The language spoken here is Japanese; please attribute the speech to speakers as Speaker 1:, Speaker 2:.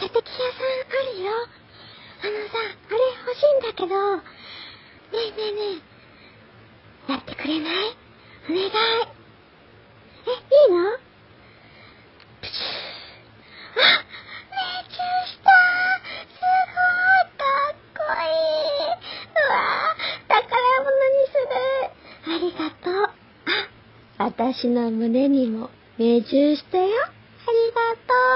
Speaker 1: 射的屋さんあるよ。あのさ、あれ欲しいんだけど、ねえねえねえ、やってくれない？お願い。え、いいの？プシュー。あ、命中したすごいかっこいい。うわぁ、宝物にする。ありがとう。あ、私の胸にも命中したよ。ありがとう。